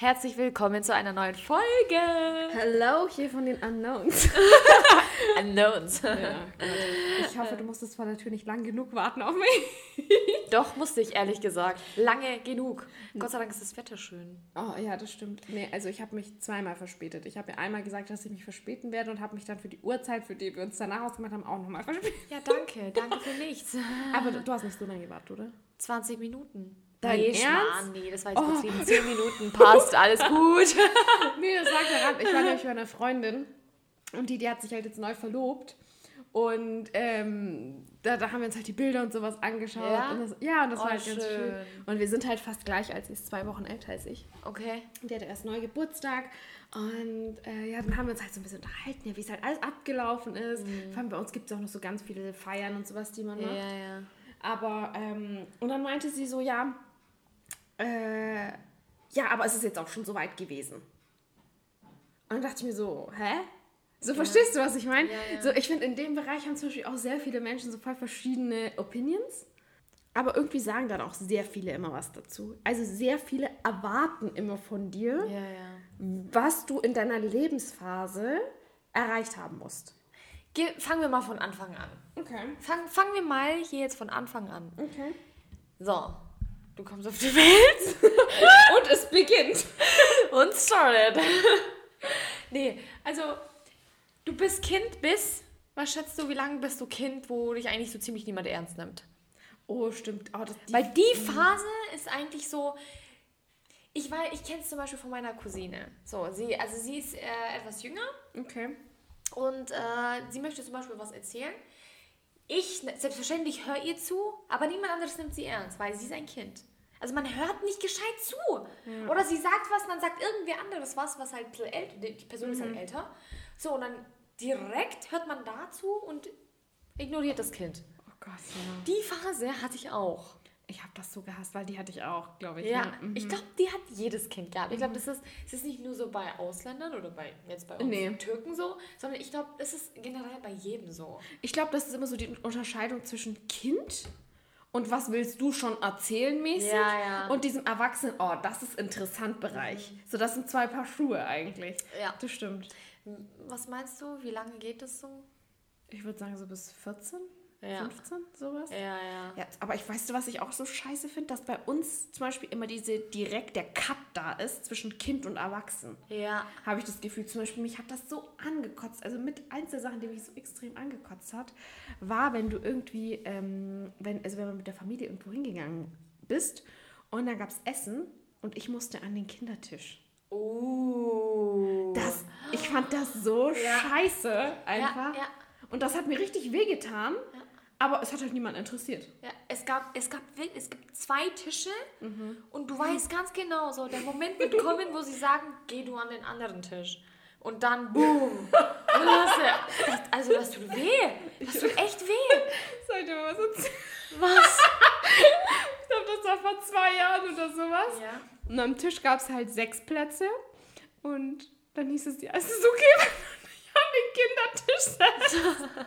Herzlich willkommen zu einer neuen Folge. Hello, hier von den Unknowns. Unknowns. Ja, ich hoffe, du musstest vor der Tür nicht lang genug warten auf mich. Doch, musste ich ehrlich gesagt. Lange genug. Gott sei Dank ist das Wetter schön. Oh ja, das stimmt. Nee, also ich habe mich zweimal verspätet. Ich habe mir einmal gesagt, dass ich mich verspäten werde und habe mich dann für die Uhrzeit, für die wir uns danach ausgemacht haben, auch nochmal verspätet. Ja, danke. Danke für nichts. Aber du, du hast nicht so lange gewartet, oder? 20 Minuten. Dein nee, Ernst? Schmarrn, nee, das war jetzt übertrieben. 10 Minuten passt, alles gut. Nee, das lag daran. Ich war nämlich bei einer Freundin und die, die hat sich halt jetzt neu verlobt. Und ähm, da, da haben wir uns halt die Bilder und sowas angeschaut. Ja? Und das, ja, und das Oh, war halt ganz schön. schön. Und wir sind halt fast gleich alt. Sie ist zwei Wochen älter als ich. Okay. Und die hatte erst neu Geburtstag. Und äh, ja, dann haben wir uns halt so ein bisschen unterhalten, ja, wie es halt alles abgelaufen ist. Vor allem bei uns gibt es auch noch so ganz viele Feiern und sowas, die man Ja, macht. ja. Aber, ähm, und dann meinte sie so, ja, äh, ja, aber es ist jetzt auch schon so weit gewesen. Und dann dachte ich mir so, hä? So, verstehst du, was ich meine? Ja, ja. So, ich finde, in dem Bereich haben zum Beispiel auch sehr viele Menschen so voll verschiedene Opinions. Aber irgendwie sagen dann auch sehr viele immer was dazu. Also sehr viele erwarten immer von dir, Ja, ja. was du in deiner Lebensphase erreicht haben musst. Ge fangen wir mal von Anfang an. Okay. Fang, fangen wir mal hier jetzt von Anfang an. Okay. So, du kommst auf die Welt. Und es beginnt. Und started. nee, also du bist Kind bis, was schätzt du, wie lange bist du Kind, wo dich eigentlich so ziemlich niemand ernst nimmt? Oh, stimmt. Oh, das, die, Weil die Phase ist eigentlich so, ich weiß, ich kenne es zum Beispiel von meiner Cousine. So, sie, also sie ist äh, etwas jünger okay. und äh, sie möchte zum Beispiel was erzählen. Ich, selbstverständlich, höre ihr zu, aber niemand anderes nimmt sie ernst, weil sie ist ein Kind. Also man hört nicht gescheit zu. Oder sie sagt was und dann sagt irgendwer anderes was, was halt ein bisschen älter, die Person ist halt älter. So, und dann direkt hört man dazu und ignoriert das Kind. Oh Gott, ja. Die Phase hatte ich auch. Ich habe das so gehasst, weil die hatte ich auch, glaube ich. Ja, ne? Mhm. ich glaube, die hat jedes Kind gehabt. Ich glaube, das ist, es ist nicht nur so bei Ausländern oder bei jetzt bei uns Nee. Türken so, sondern ich glaube, es ist generell bei jedem so. Ich glaube, das ist immer so die Unterscheidung zwischen Kind und was willst du schon erzählen mäßig Ja, ja. und diesem Erwachsenen, oh, das ist interessant Bereich. So, das sind zwei Paar Schuhe eigentlich. Ja. Das stimmt. Was meinst du? Wie lange geht das so? Ich würde sagen so bis 14, Ja. 15, sowas. Ja, ja. Ja, aber ich weiß, was ich auch so scheiße finde, dass bei uns zum Beispiel immer diese direkt der Cut da ist zwischen Kind und Erwachsen. Ja. habe ich das Gefühl, zum Beispiel, mich hat das so angekotzt. Also mit eins der Sachen, die mich so extrem angekotzt hat, war, wenn du irgendwie, ähm, wenn, also wenn man mit der Familie irgendwo hingegangen bist und dann gab es Essen und ich musste an den Kindertisch. Uh. Das, ich fand das so scheiße einfach. ja. Und das hat mir richtig wehgetan, aber es hat halt niemand interessiert. Ja, es gab, es gab, wirklich- es gibt zwei Tische und du weißt ganz genau, so der Moment wird kommen, wo sie sagen, geh du an den anderen Tisch. Und dann boom. Das, also das tut weh. Das tut echt weh. Soll ich dir mal was erzählen? Was? Ich glaube, das war vor zwei Jahren oder sowas. Ja. Und am Tisch gab es halt sechs Plätze. Und dann hieß es, ja, es ist okay, wenn du dich an den Kindertisch setzt.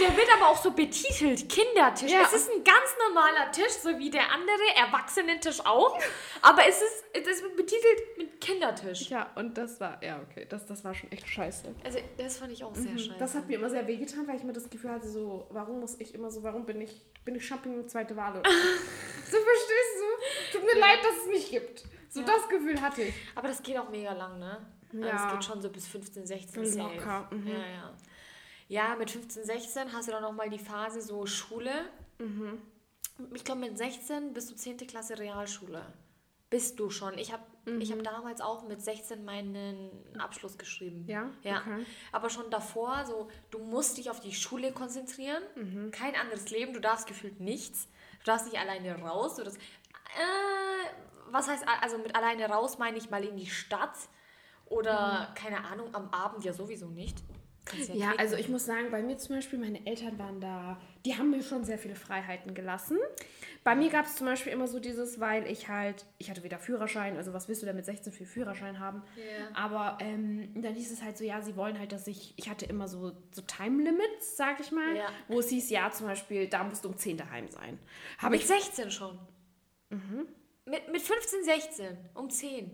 Der wird aber auch so betitelt, Kindertisch. Ja. Es ist ein ganz normaler Tisch, so wie der andere Erwachsenentisch auch. Aber es ist, es wird betitelt mit Kindertisch. Ja, und das war, ja, okay, das, das war schon echt scheiße. Also das fand ich auch sehr scheiße. Das hat mir immer sehr wehgetan, weil ich mir das Gefühl hatte, so, warum muss ich immer so, warum bin ich, bin ich Champignon zweite Wahl? so verstehst du? Tut mir leid, dass es mich gibt. So das Gefühl hatte ich. Aber das geht auch mega lang, ne? Also Ja. es geht schon so bis 15, 16, safe. Locker, mhm. Ja, ja. Ja, mit 15, 16 hast du dann nochmal die Phase so Schule. Mhm. Ich glaube, mit 16 bis du 10. Klasse Realschule. Bist du schon. Ich habe Mhm. ich hab damals auch mit 16 meinen Abschluss geschrieben. Ja? Ja. Okay. Aber schon davor, so, du musst dich auf die Schule konzentrieren. Mhm. Kein anderes Leben. Du darfst gefühlt nichts. Du darfst nicht alleine raus. Du darfst, äh, was heißt, also mit alleine raus meine ich mal in die Stadt. Oder, keine Ahnung, am Abend ja sowieso nicht. Mhm. Ja, knicken. also ich muss sagen, bei mir zum Beispiel, meine Eltern waren da, die haben mir schon sehr viele Freiheiten gelassen. Bei mir gab es zum Beispiel immer so dieses, weil ich halt, ich hatte weder Führerschein, also was willst du denn mit 16 für Führerschein haben? Ja. Aber ähm, dann hieß es halt so, ja, sie wollen halt, dass ich, ich hatte immer so, so Time Limits, sag ich mal, Ja. wo es hieß, ja, zum Beispiel, da musst du um 10 daheim sein. Habe Mit ich 16 schon. Mit, mit 15, 16, um 10.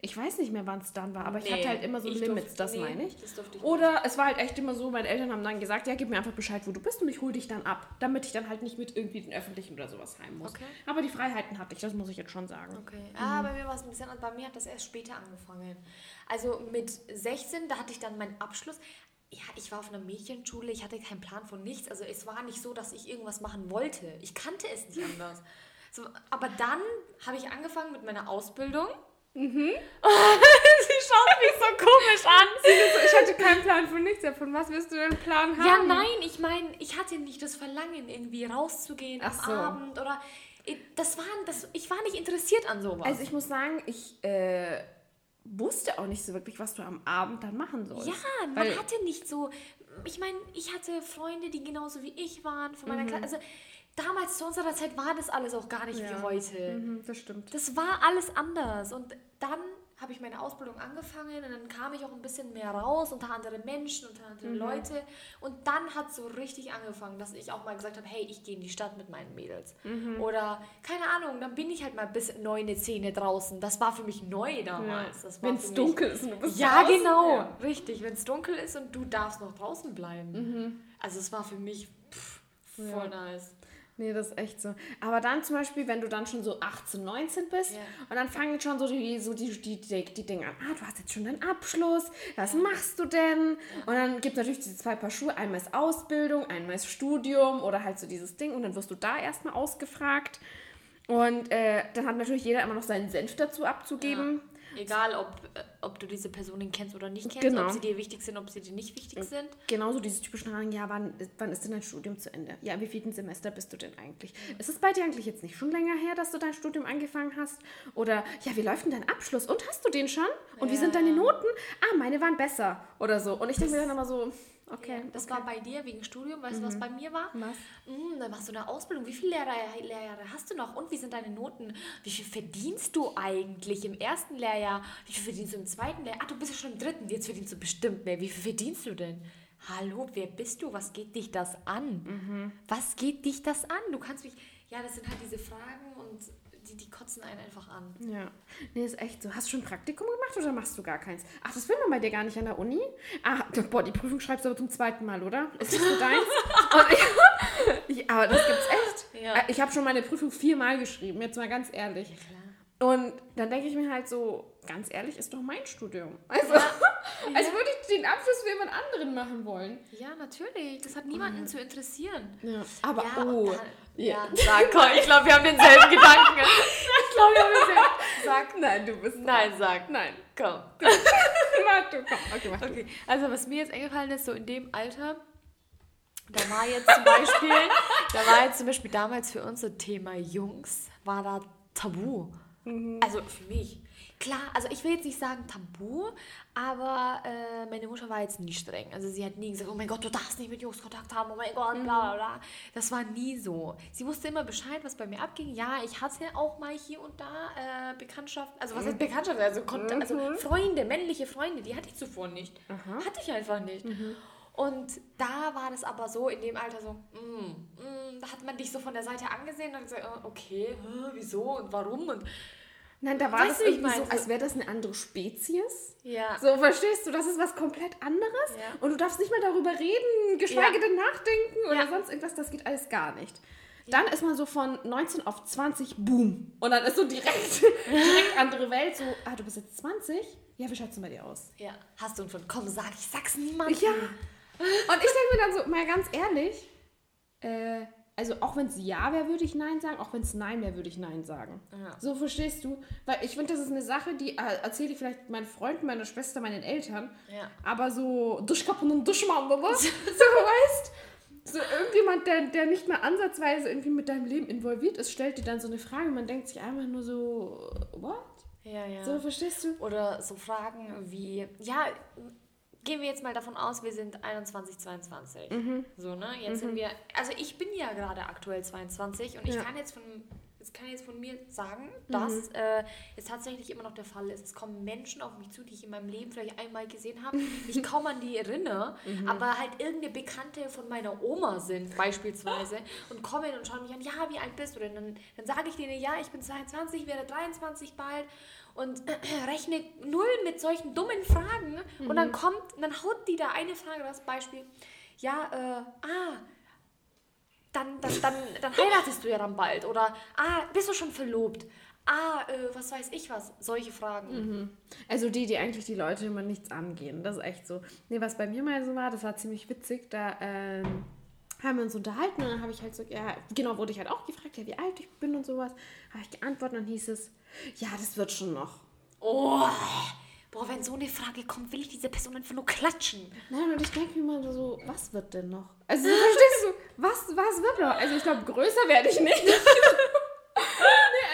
Ich weiß nicht mehr, wann es dann war, aber ich Nee, hatte halt immer so ich Limits, durfte- das nee, meine ich. das ich Oder es war halt echt immer so, meine Eltern haben dann gesagt, ja, gib mir einfach Bescheid, wo du bist und ich hole dich dann ab, damit ich dann halt nicht mit irgendwie den Öffentlichen oder sowas heim muss. Okay. Aber die Freiheiten hatte ich, das muss ich jetzt schon sagen. Okay. Ah, bei mir war es ein bisschen, bei mir hat das erst später angefangen. Also mit 16, da hatte ich dann meinen Abschluss. Ja, ich war auf einer Mädchenschule, ich hatte keinen Plan von nichts. Also es war nicht so, dass ich irgendwas machen wollte. Ich kannte es nicht anders. So, aber dann habe ich angefangen mit meiner Ausbildung. Mhm. Sie schaut mich so komisch an. Ich hatte keinen Plan von nichts, ja, von was wirst du denn Plan haben? Ja, nein, ich meine, ich hatte nicht das Verlangen, irgendwie rauszugehen Ach am so. Abend oder. Das war, das, ich war nicht interessiert an sowas. Also ich muss sagen, ich äh, wusste auch nicht so wirklich, was du am Abend dann machen sollst. Ja, man Weil- hatte nicht so. Ich meine, ich hatte Freunde, die genauso wie ich waren von Mhm. meiner Klasse. Also damals zu unserer Zeit war das alles auch gar nicht wie Ja. heute. Mhm, das stimmt. Das war alles anders. Und dann habe ich meine Ausbildung angefangen und dann kam ich auch ein bisschen mehr raus unter andere Menschen, unter andere Mhm. Leute. Und dann hat es so richtig angefangen, dass ich auch mal gesagt habe, hey, ich gehe in die Stadt mit meinen Mädels. Mhm. Oder, keine Ahnung, dann bin ich halt mal bis neune, zehne draußen. Das war für mich neu damals. War Wenn es dunkel ist und du bist ja, draußen. genau. Ja. Richtig. Wenn es dunkel ist und du darfst noch draußen bleiben. Mhm. Also es war für mich pff, voll nice. Nee, das ist echt so. Aber dann zum Beispiel, wenn du dann schon so 18, 19 bist Ja. und dann fangen schon so die, so die, die, die, die Dinge an. Ah, du hast jetzt schon deinen Abschluss. Was machst du denn? Und dann gibt es natürlich diese zwei Paar Schuhe. Einmal ist Ausbildung, einmal ist Studium oder halt so dieses Ding. Und dann wirst du da erstmal ausgefragt. Und äh, dann hat natürlich jeder immer noch seinen Senf dazu abzugeben. Egal, ob, äh, ob du diese Personen kennst oder nicht kennst, Genau. ob sie dir wichtig sind, ob sie dir nicht wichtig sind. Genauso diese typischen Fragen, ja, wann, wann ist denn dein Studium zu Ende? Ja, wie vielen Semester bist du denn eigentlich? Ist es bei dir eigentlich jetzt nicht schon länger her, dass du dein Studium angefangen hast? Oder, ja, wie läuft denn dein Abschluss? Und hast du den schon? Und wie Ja, sind deine. Noten? Ah, meine waren besser. Oder so. Und ich denke mir dann immer so, okay. Das okay. Mhm. war bei dir wegen Studium. Weißt du, was bei mir war? Was? Mm, dann machst du eine Ausbildung. Wie viele Lehrer, Lehrjahre hast du noch? Und wie sind deine Noten? Wie viel verdienst du eigentlich im ersten Lehrjahr? Wie viel verdienst du im zweiten Lehrjahr? Ah, du bist ja schon im dritten. Jetzt verdienst du bestimmt mehr. Wie viel verdienst du denn? Hallo, wer bist du? Was geht dich das an? Mhm. Was geht dich das an? Du kannst mich. Ja, das sind halt diese Fragen und die, die kotzen einen einfach an. Ja, nee, ist echt so. Hast du schon ein Praktikum gemacht oder machst du gar keins? Ach, das will man bei dir gar nicht an der Uni? Ah, boah, die Prüfung schreibst du aber zum zweiten Mal, oder? Ist nicht so deins? Ich, ich, aber das gibt's echt. Ja. Äh, Ich habe schon meine Prüfung viermal geschrieben, jetzt mal ganz ehrlich. Klar. Und dann denke ich mir halt so, ganz ehrlich, ist doch mein Studium. Also, also würde ich den Abschluss für jemand anderen machen wollen. Ja, natürlich. Das hat niemanden zu interessieren. Ja, aber Ja, oh. dann, Ja. ja. sag, komm, ich glaube, wir haben denselben Gedanken. Ich glaube, wir haben denselben. Sag. Nein, du bist. Nein, sag. Nein. Komm. Mach du, komm. Okay, mach du. Okay, also was mir jetzt eingefallen ist, so in dem Alter, da war jetzt zum Beispiel, da war jetzt zum Beispiel damals für uns so Thema Jungs, war da Tabu. Also für mich. Klar, also ich will jetzt nicht sagen Tabu, aber äh, meine Mutter war jetzt nie streng. Also sie hat nie gesagt, oh mein Gott, du darfst nicht mit Jungs Kontakt haben, oh mein Gott, bla bla bla. Das war nie so. Sie wusste immer Bescheid, was bei mir abging. Ja, ich hatte auch mal hier und da äh, Bekanntschaften, also was heißt Bekanntschaften? Also, Kont also Freunde, männliche Freunde, die hatte ich zuvor nicht. Hatte ich einfach nicht. Und da war das aber so, in dem Alter so, mm, mm, da hat man dich so von der Seite angesehen und gesagt, äh, okay, hä, wieso und warum und Nein, da war Weißt das irgendwie so, als wäre das eine andere Spezies. ja. So, verstehst du, das ist was komplett anderes Ja. und du darfst nicht mehr darüber reden, geschweige Ja. denn nachdenken oder Ja. sonst irgendwas, das geht alles gar nicht. Dann ist man so von 19 auf 20, boom. Und dann ist so direkt, direkt andere Welt, so, ah, du bist jetzt 20? Ja, wie schaut's denn bei dir aus? ja. Hast du einen von, komm, sag, ich sag's niemandem. Ja. Und ich denke mir dann so, mal ganz ehrlich, äh, also auch wenn es Ja wäre, würde ich Nein sagen, auch wenn es Nein wäre, würde ich Nein sagen. Ja. So verstehst du? Weil ich finde, das ist eine Sache, die äh, erzähle ich vielleicht meinen Freunden, meiner Schwester, meinen Eltern. Ja. Aber so Duschkappen und Duschmann, oder? so weißt so irgendjemand, der, der nicht mehr ansatzweise irgendwie mit deinem Leben involviert ist, stellt dir dann so eine Frage man denkt sich einfach nur so, what? Ja, ja. So, verstehst du? Oder so Fragen wie, ja, gehen wir jetzt mal davon aus, wir sind 21, 22. Mhm. So, ne? Jetzt sind wir, also ich bin ja gerade aktuell 22 und ich Ja. kann jetzt von das kann ich jetzt von mir sagen, dass äh, es tatsächlich immer noch der Fall ist. Es kommen Menschen auf mich zu, die ich in meinem Leben vielleicht einmal gesehen habe, mich kaum an die erinnere, aber halt irgendeine Bekannte von meiner Oma sind, beispielsweise, und kommen und schauen mich an, ja, wie alt bist du denn? Dann, dann sage ich denen, ja, ich bin 22, werde 23 bald und rechne null mit solchen dummen Fragen. Und dann kommt, dann haut die da eine Frage, das Beispiel, ja, äh, ah, dann, dann, dann, dann heiratest du ja dann bald. Oder, ah, bist du schon verlobt? Ah, äh, was weiß ich was. Solche Fragen. Also die, die eigentlich die Leute immer nichts angehen. Das ist echt so. Nee, was bei mir mal so war, das war ziemlich witzig. Da ähm, haben wir uns unterhalten und dann habe ich halt so, ja, genau, wurde ich halt auch gefragt, ja, wie alt ich bin und sowas. Habe ich geantwortet und dann hieß es, ja, das wird schon noch. Oh, boah, wenn so eine Frage kommt, will ich diese Person einfach nur klatschen. Nein, und ich denke mir immer so, was wird denn noch? Also, verstehst was, was wird noch? Also, ich glaube, größer werde ich nicht. nee,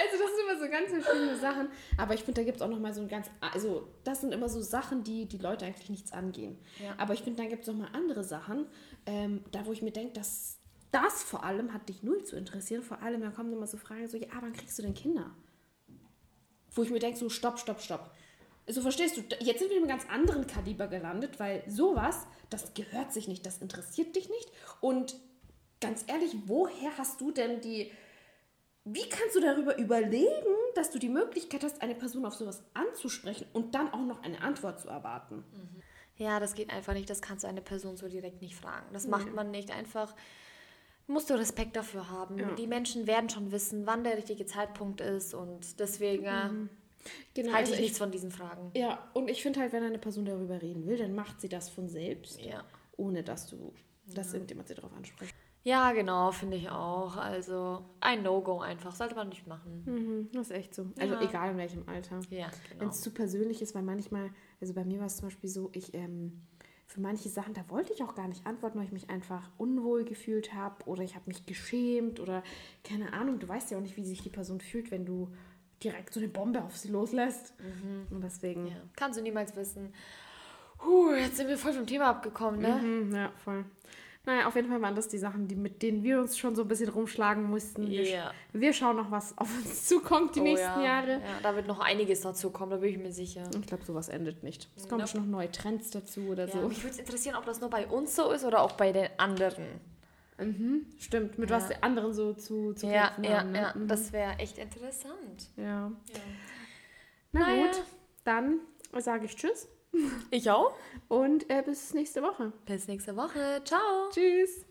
also, das sind immer so ganz verschiedene Sachen. Aber ich finde, da gibt es auch nochmal so ein ganz, also, das sind immer so Sachen, die die Leute eigentlich nichts angehen. Ja. Aber ich finde, dann gibt es nochmal andere Sachen, ähm, da wo ich mir denke, dass das vor allem hat dich null zu interessieren. Vor allem, da kommen immer so Fragen, so, ja, wann kriegst du denn Kinder? Wo ich mir denke, so, stopp, stopp, stopp. So verstehst du, jetzt sind wir in einem ganz anderen Kaliber gelandet, weil sowas, das gehört sich nicht, das interessiert dich nicht. Und ganz ehrlich, woher hast du denn die. Wie kannst du darüber überlegen, dass du die Möglichkeit hast, eine Person auf sowas anzusprechen und dann auch noch eine Antwort zu erwarten? Ja, das geht einfach nicht. Das kannst du eine Person so direkt nicht fragen. Das macht man nicht einfach. Musst du Respekt dafür haben. Ja. Die Menschen werden schon wissen, wann der richtige Zeitpunkt ist und deswegen äh, Genau, halte also ich nichts von diesen Fragen. Ja, und ich finde halt, wenn eine Person darüber reden will, dann macht sie das von selbst, Ja. ohne dass du, dass irgendjemand sie darauf anspricht. Ja, genau, finde ich auch. Also ein No-Go einfach. Sollte man nicht machen. Mhm, das ist echt so. Also Ja. egal in welchem Alter. Ja, Wenn genau. es zu persönlich ist, weil manchmal, also bei mir war es zum Beispiel so, ich ähm, für manche Sachen, da wollte ich auch gar nicht antworten, weil ich mich einfach unwohl gefühlt habe oder ich habe mich geschämt oder keine Ahnung, du weißt ja auch nicht, wie sich die Person fühlt, wenn du direkt so eine Bombe auf sie loslässt. Und deswegen, Ja. Kannst du niemals wissen. Puh, jetzt sind wir voll vom Thema abgekommen, ne? Mhm, ja, voll. Naja, auf jeden Fall waren das die Sachen, die, mit denen wir uns schon so ein bisschen rumschlagen mussten. Wir, wir schauen noch, was auf uns zukommt die Oh nächsten ja. Jahre. Ja, da wird noch einiges dazu kommen, da bin ich mir sicher. Ich glaube, sowas endet nicht. Es kommen Nope. schon noch neue Trends dazu oder Ja, so. mich würde es interessieren, ob das nur bei uns so ist oder auch bei den anderen. Mhm, stimmt, mit Ja. was die anderen so zu, zu Ja, kämpfen ja, haben. Ne? ja. Mhm. Das wäre echt interessant. ja. Ja. Na Naja. gut, dann sage ich Tschüss Ich auch. und äh, bis nächste Woche. Bis nächste Woche. Ciao. Tschüss.